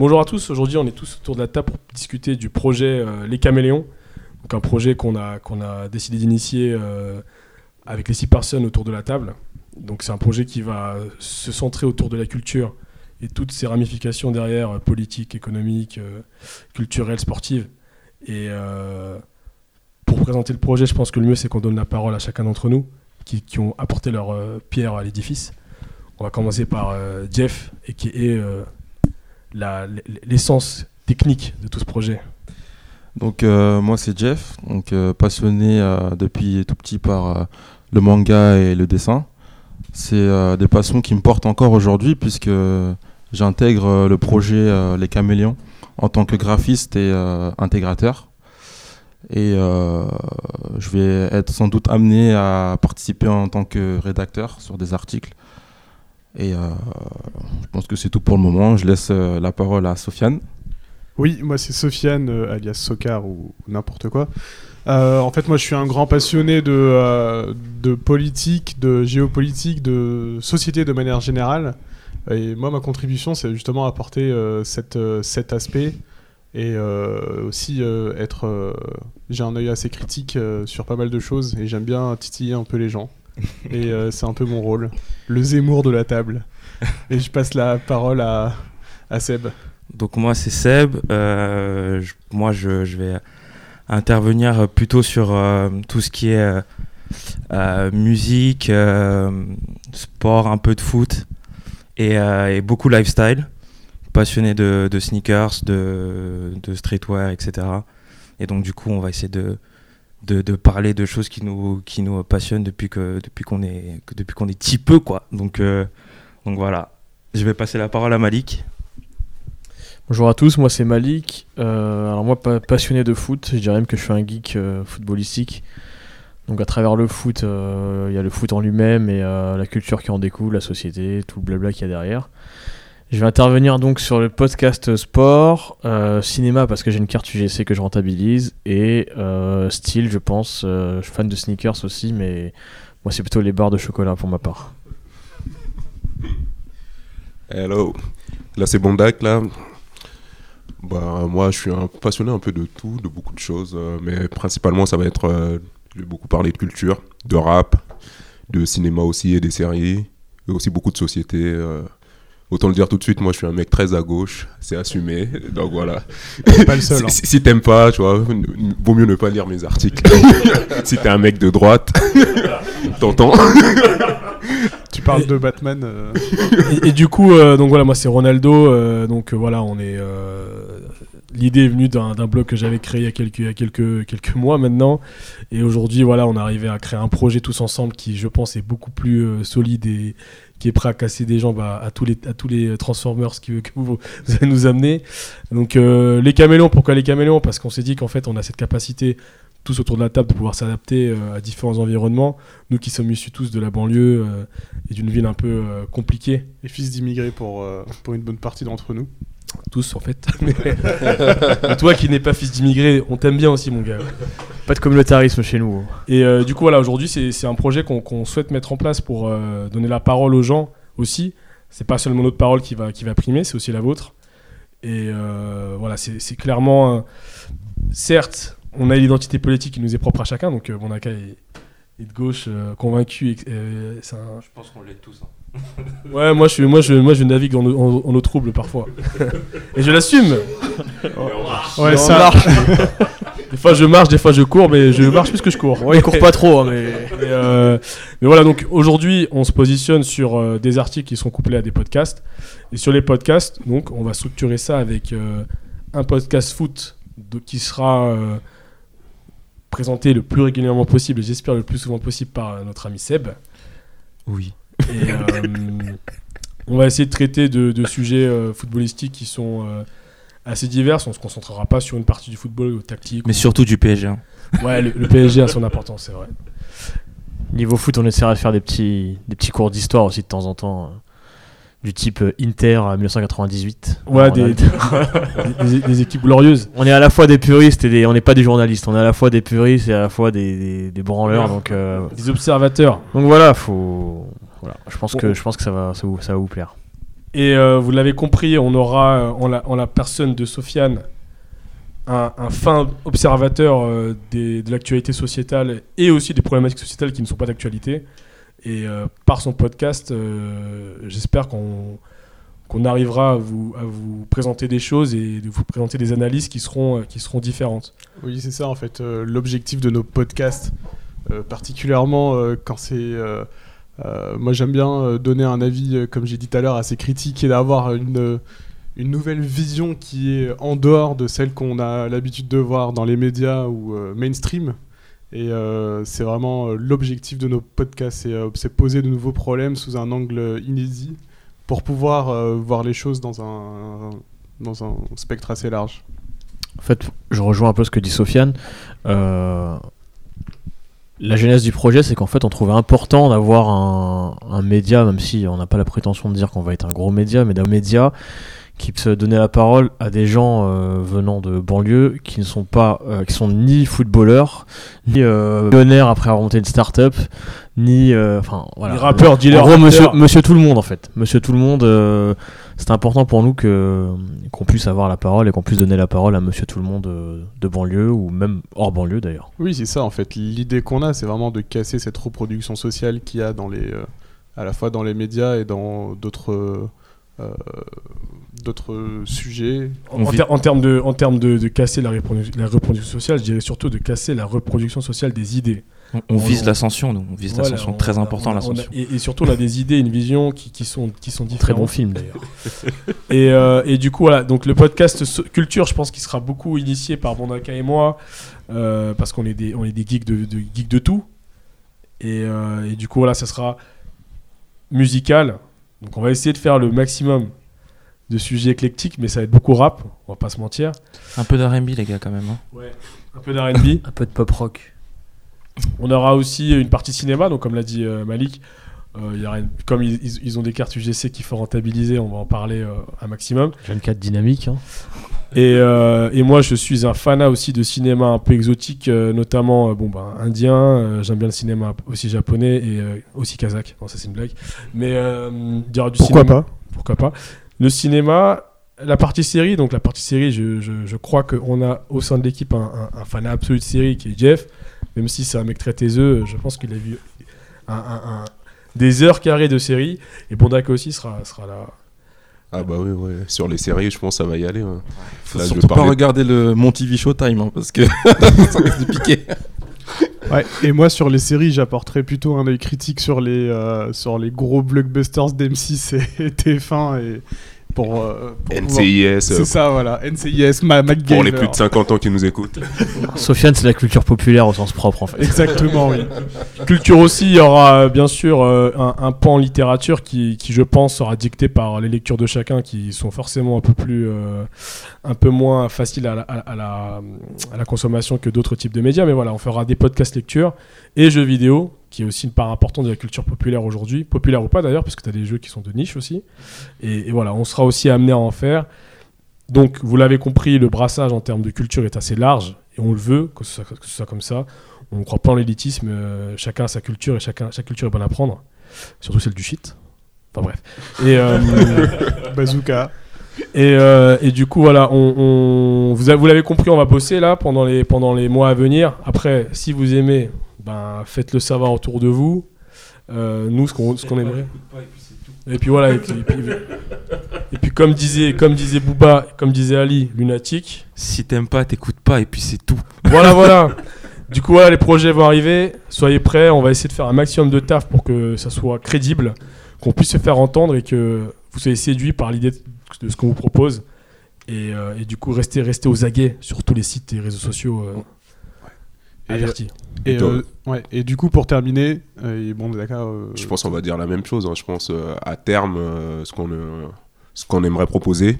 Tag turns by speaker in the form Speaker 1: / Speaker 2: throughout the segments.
Speaker 1: Bonjour à tous, aujourd'hui on est tous autour de la table pour discuter du projet euh, Les Caméléons, donc un projet qu'on a, décidé d'initier euh, avec les six personnes autour de la table. Donc c'est un projet qui va se centrer autour de la culture et toutes ses ramifications derrière, euh, politiques, économiques, culturelles, sportives. Et pour présenter le projet, je pense que le mieux c'est qu'on donne la parole à chacun d'entre nous qui, qui ont apporté leur pierre à l'édifice. On va commencer par Jeff, et qui est l'essence technique de tout ce projet.
Speaker 2: Donc euh, moi c'est Jeff, donc euh, passionné euh, depuis tout petit par le manga et le dessin. C'est des passions qui me portent encore aujourd'hui puisque j'intègre le projet Les Caméléons en tant que graphiste et intégrateur. Et je vais être sans doute amené à participer en tant que rédacteur sur des articles. Et euh, je pense que c'est tout pour le moment. Je laisse euh, la parole à Sofiane.
Speaker 3: Oui, moi c'est Sofiane, euh, alias Sokar ou, n'importe quoi. En fait, moi je suis un grand passionné de, de politique, de géopolitique, de société de manière générale. Et moi, ma contribution, c'est justement apporter cet aspect et aussi être. J'ai un œil assez critique sur pas mal de choses et j'aime bien titiller un peu les gens. Et euh, c'est un peu mon rôle, le Zemmour de la table. Et je passe la parole à, Seb.
Speaker 4: Donc moi c'est Seb, Euh, moi je, vais intervenir plutôt sur euh, tout ce qui est musique, sport, un peu de foot et, et beaucoup lifestyle. Passionné de, sneakers, de streetwear, etc. Et donc du coup on va essayer de, de, parler de choses qui nous, qui nous passionnent depuis que depuis qu'on est, depuis qu'on est petit peu quoi. Donc, euh, donc voilà, je vais passer la parole à Malik.
Speaker 5: Bonjour à tous, moi c'est Malik. Euh, alors moi pa- passionné de foot, je dirais même que je suis un geek euh, footballistique. Donc à travers le foot, il y a le foot en lui-même et la culture qui en découle, la société, tout le blabla qu'il y a derrière. Je vais intervenir donc sur le podcast sport, euh, cinéma parce que j'ai une carte UGC que je rentabilise et euh, style je pense, euh, je suis fan de sneakers aussi mais moi c'est plutôt les barres de chocolat pour ma part.
Speaker 6: Hello, là c'est Bondac là. Bah moi je suis un passionné un peu de tout, de beaucoup de choses, mais principalement ça va être, je vais beaucoup parler de culture, de rap, de cinéma aussi et des séries, et aussi beaucoup de société. Autant le dire tout de suite, moi je suis un mec très à gauche, c'est assumé, donc voilà.
Speaker 3: Pas le seul,
Speaker 6: Si,
Speaker 3: hein.
Speaker 6: si- si t'aimes pas, tu vois, vaut mieux ne pas lire mes articles. si t'es un mec de droite, t'entends.
Speaker 3: Tu parles de Batman. euh,
Speaker 1: et, et du coup, euh, donc voilà, moi c'est Ronaldo. euh, donc voilà, on est. euh, L'idée est venue d'un blog que j'avais créé il y a quelques, mois maintenant. Et aujourd'hui, voilà, on est arrivé à créer un projet tous ensemble qui, je pense, est beaucoup plus euh, solide et qui est prêt à casser des jambes à, tous, les, les Transformers qui, que vous, allez nous amener. Donc, euh, les caméléons, pourquoi les caméléons? Parce qu'on s'est dit qu'en fait, on a cette capacité, tous autour de la table, de pouvoir s'adapter euh, à différents environnements. Nous qui sommes issus tous de la banlieue euh, et d'une ville un peu euh, compliquée,
Speaker 3: les fils d'immigrés pour, euh, pour une bonne partie d'entre nous.
Speaker 1: Tous en fait. Mais toi qui n'es pas fils d'immigré, on t'aime bien aussi, mon gars.
Speaker 5: Pas de communautarisme chez nous.
Speaker 1: Et euh, du coup, voilà, aujourd'hui, c'est un projet qu'on souhaite mettre en place pour euh, donner la parole aux gens aussi. C'est pas seulement notre parole qui va, qui va primer, c'est aussi la vôtre. Et euh, voilà, c'est clairement. certes, on a l'identité politique qui nous est propre à chacun, donc euh, Bonaka est, est de gauche, euh, convaincu. et- euh, c'est un-
Speaker 4: Je pense qu'on l'est tous.
Speaker 1: Ouais, moi je, moi, je, moi je navigue en, en, en eau trouble parfois. Et je l'assume.
Speaker 3: Ouais, ça-
Speaker 1: on marche. des fois je marche, des fois je cours, mais je marche plus que je cours.
Speaker 5: Ouais, il court pas trop, hein, mais.
Speaker 1: Et, euh, mais voilà, donc aujourd'hui, on se positionne sur euh, des articles qui sont couplés à des podcasts. Et sur les podcasts, donc, on va structurer ça avec euh, un podcast foot de- qui sera euh, présenté le plus régulièrement possible, et j'espère le plus souvent possible par euh, notre ami Seb.
Speaker 4: Oui.
Speaker 1: Et, euh, on va essayer de traiter de, de sujets euh, footballistiques qui sont euh, assez divers. On se concentrera pas sur une partie du football ou tactique.
Speaker 4: Mais
Speaker 1: ou-
Speaker 4: surtout du PSG. hein.
Speaker 1: Ouais, le, le PSG a son importance, c'est vrai.
Speaker 5: Niveau foot, on essaiera de faire des petits, des petits cours d'histoire aussi de temps en temps. euh, du type euh, Inter à 1998.
Speaker 1: Ouais, des,
Speaker 5: a-
Speaker 1: des- des- des équipes glorieuses.
Speaker 5: on est à la fois des puristes et des, on n'est pas des journalistes. On est à la fois des puristes et à la fois des, des, des branleurs. Donc, euh,
Speaker 1: Des observateurs.
Speaker 5: donc voilà, faut. Voilà, je pense que je pense que ça va ça, vous- ça va vous plaire.
Speaker 1: Et euh, vous l'avez compris, on aura euh, en, la, en la personne de Sofiane un, un fin observateur euh, des- de l'actualité sociétale et aussi des problématiques sociétales qui ne sont pas d'actualité. Et euh, par son podcast, euh, j'espère qu'on qu'on arrivera à vous, à vous présenter des choses et de vous présenter des analyses qui seront, qui seront différentes.
Speaker 3: Oui, c'est ça en fait. euh, L'objectif de nos podcasts, euh, particulièrement euh, quand c'est. Euh, moi, j'aime bien euh, donner un avis, euh, comme j'ai dit tout à l'heure, assez critique et d'avoir une, nouvelle vision qui est en dehors de celle qu'on a l'habitude de voir dans les médias ou mainstream. Et c'est vraiment l'objectif de nos podcasts, c'est poser de nouveaux problèmes sous un angle inédit pour pouvoir voir les choses dans un, spectre assez large.
Speaker 5: En fait, je rejoins un peu ce que dit Sofiane. La genèse du projet, c'est qu'en fait, on trouvait important d'avoir un, un média, même si on n'a pas la prétention de dire qu'on va être un gros média, mais d'un média qui peut donner la parole à des gens euh, venant de banlieue qui ne sont pas, euh, qui sont ni footballeurs, ni euh, millionnaires après avoir monté une start-up, ni, enfin voilà.
Speaker 1: Rappeurs, dealers,
Speaker 5: En gros, monsieur, tout le monde en fait. Monsieur tout le monde, c'est important pour nous que qu'on puisse avoir la parole et qu'on puisse donner la parole à monsieur tout le monde de banlieue ou même hors banlieue d'ailleurs.
Speaker 3: Oui, c'est ça en fait. L'idée qu'on a, c'est vraiment de casser cette reproduction sociale qu'il y a dans les, à la fois dans les médias et dans d'autres, d'autres sujets.
Speaker 1: En, en ter- en termes de, en termes de, de casser la, reprodu- la reproduction sociale, je dirais surtout de casser la reproduction sociale des idées.
Speaker 4: On, on vise
Speaker 1: On-
Speaker 4: l'ascension, nous. On vise
Speaker 1: Voilà,
Speaker 4: l'ascension.
Speaker 1: on-
Speaker 4: Très important, l'ascension.
Speaker 1: Et, et surtout, on a des idées, une vision qui, qui sont, qui sont
Speaker 5: Très
Speaker 1: différentes.
Speaker 5: bon film d'ailleurs.
Speaker 1: Et, euh, et du coup, voilà, donc le podcast so- culture, je pense qu'il sera beaucoup initié par Bondaka et moi, euh, parce qu'on est des, on est des geeks de, de, geeks de tout. Et, euh, et du coup, voilà, ça sera musical. Donc, on va essayer de faire le maximum de sujets éclectiques, mais ça va être beaucoup rap, on va pas se mentir.
Speaker 4: Un peu d'R&B, les gars, quand même. hein.
Speaker 1: Ouais. Un peu d'R&B.
Speaker 5: Un peu de pop rock.
Speaker 1: On aura aussi une partie cinéma, donc comme l'a dit euh, Malik, euh, y comme ils, ont des cartes UGC qu'il faut rentabiliser, on va en parler euh, un maximum.
Speaker 5: J'ai le cadre dynamique. hein.
Speaker 1: Et, euh, et moi, je suis un fanat aussi de cinéma un peu exotique, euh, notamment euh, bon, bah, indien. euh, J'aime bien le cinéma aussi japonais et euh, aussi kazakh. Non, ça c'est une blague. Mais euh, aura du
Speaker 3: Pourquoi
Speaker 1: cinéma-
Speaker 3: pas?
Speaker 1: Pourquoi pas? Le cinéma, la partie série. Donc la partie série, je, je, je crois qu'on a au sein de l'équipe un, un, un fanat absolu de série qui est Jeff. Même si c'est un mec très taiseux, je pense qu'il a vu un- des heures carrées de série. Et Bondaka aussi sera, sera là.
Speaker 6: Ah bah oui, ouais. Sur les séries, je pense que ça va y aller. hein.
Speaker 2: Faut
Speaker 6: Là, je vais
Speaker 2: surtout pas regarder le Mon TV Showtime hein, parce que ça risque de piquer.
Speaker 3: Ouais, et moi sur les séries, j'apporterai plutôt un œil critique sur les, euh, sur les gros blockbusters d'M6 et TF1 et pour, euh, pour
Speaker 6: NCIS, euh,
Speaker 3: C'est ça, voilà. NCIS, ma
Speaker 6: pour les plus de 50 ans qui nous écoutent.
Speaker 5: Sofiane, c'est la culture populaire au sens propre en fait.
Speaker 3: Exactement, oui.
Speaker 1: Culture aussi, il y aura euh, bien sûr euh, un, un pan littérature qui, qui, je pense, sera dicté par les lectures de chacun qui sont forcément un peu plus, euh, un peu moins faciles à la, à, à la, à la consommation que d'autres types de médias. Mais voilà, on fera des podcasts lecture et jeux vidéo, qui est aussi une part importante de la culture populaire aujourd'hui. Populaire ou pas d'ailleurs, parce que tu as des jeux qui sont de niche aussi. Et, et voilà, on sera aussi amené à en faire. Donc, vous l'avez compris, le brassage en termes de culture est assez large et on le veut, que ce soit, que ce soit comme ça. On ne croit pas en l'élitisme, euh, chacun a sa culture et chacun, chaque culture est bonne à prendre, surtout celle du shit. Enfin bref. Et, euh,
Speaker 3: Bazooka.
Speaker 1: et, euh, et du coup, voilà, on, on- vous, a- vous l'avez compris, on va bosser là pendant les, pendant les mois à venir. Après, si vous aimez, ben, faites-le savoir autour de vous. Euh, nous, ce qu'on ce qu'on aimerait. Et puis voilà, et puis, et puis- et puis comme disait, comme disait Booba, comme disait Ali, lunatique.
Speaker 4: Si t'aimes pas, t'écoutes pas, et puis c'est tout.
Speaker 1: Voilà, voilà. Du coup, voilà, les projets vont arriver. Soyez prêts. On va essayer de faire un maximum de taf pour que ça soit crédible, qu'on puisse se faire entendre et que vous soyez séduits par l'idée de ce qu'on vous propose. Et, euh, et du coup, restez, restez aux aguets sur tous les sites et réseaux sociaux euh,
Speaker 3: Et,
Speaker 1: avertis.
Speaker 3: Et, euh, ouais, et du coup, pour terminer, euh, bon, d'accord. euh,
Speaker 6: Je pense qu'on va dire la même chose. hein. Je pense euh, à terme, euh, ce qu'on euh, ce qu'on aimerait proposer,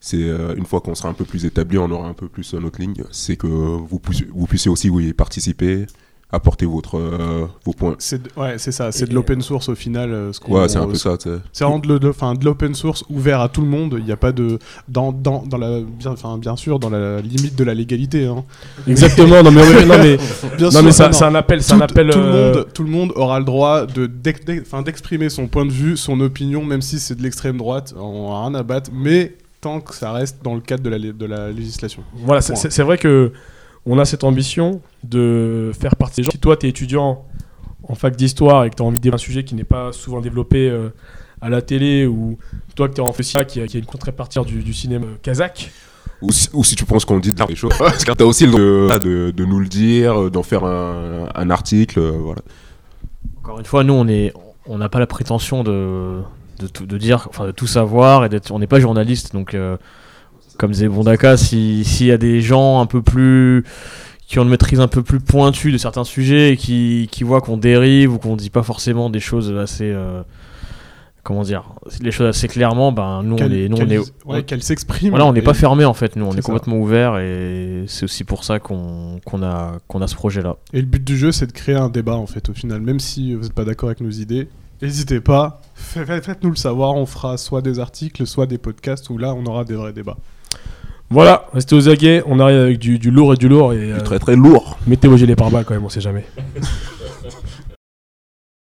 Speaker 6: c'est euh, une fois qu'on sera un peu plus établi, on aura un peu plus notre ligne, c'est que vous puissiez, vous puissiez aussi oui, participer, apporter votre, euh, vos points.
Speaker 3: C'est de- ouais, c'est ça, c'est de l'open source au final. euh, ce
Speaker 6: Ouais, c'est un peu ça.
Speaker 3: C'est vraiment de, l'open source ouvert à tout le monde. Il n'y a pas de. Dans, dans, dans la, bien, enfin, bien sûr, dans la limite de la légalité. hein.
Speaker 1: Exactement, non mais, ouais, non, mais,
Speaker 3: Bien
Speaker 1: non,
Speaker 3: sûr,
Speaker 1: mais c'est un appel, c'est un
Speaker 3: tout,
Speaker 1: appel.
Speaker 3: tout le
Speaker 1: euh,
Speaker 3: monde, tout le monde aura le droit de d'exprimer son point de vue, son opinion, même si c'est de l'extrême droite, on a rien à battre, mais tant que ça reste dans le cadre de la, de la législation.
Speaker 1: Voilà, c'est vrai que on a cette ambition de faire partie des gens. Si toi, tu es étudiant en fac d'histoire et que tu as envie de développer un sujet qui n'est pas souvent développé euh, à la télé, ou toi que tu es en FESIA qui a, qui a une contrepartie du, du cinéma kazakh,
Speaker 6: Ou si, ou si tu penses qu'on dit de la- des choses. Parce que t'as aussi le droit de, de nous le dire, euh, d'en faire un, un article, euh, voilà.
Speaker 5: Encore une fois, nous, on est, on n'a pas la prétention de, de, tout- de dire, enfin, de tout savoir et d'être, on n'est pas journaliste, donc euh, comme disait Bondaka, si- s'il y a des gens un peu plus qui ont une maîtrise un peu plus pointue de certains sujets et qui, qui voient qu'on dérive ou qu'on dit pas forcément des choses assez euh, comment dire les choses assez clairement ben nous on est nous on est
Speaker 3: ouais, qu'elle s'exprime.
Speaker 5: voilà on n'est pas fermé en fait nous on est
Speaker 3: ça.
Speaker 5: complètement ouvert et c'est aussi pour ça qu'on a qu'on a ce projet là
Speaker 3: Et le but du jeu, c'est de créer un débat, en fait, au final. Même si vous n'êtes pas d'accord avec nos idées, n'hésitez pas, fa- fa- faites-nous le savoir. On fera soit des articles, soit des podcasts où là, on aura des vrais débats.
Speaker 1: Voilà, restez aux aguets, on arrive avec du, du lourd et du lourd, et euh,
Speaker 6: Du très très lourd.
Speaker 1: mettez vos gilets pare-balles quand même, on sait jamais.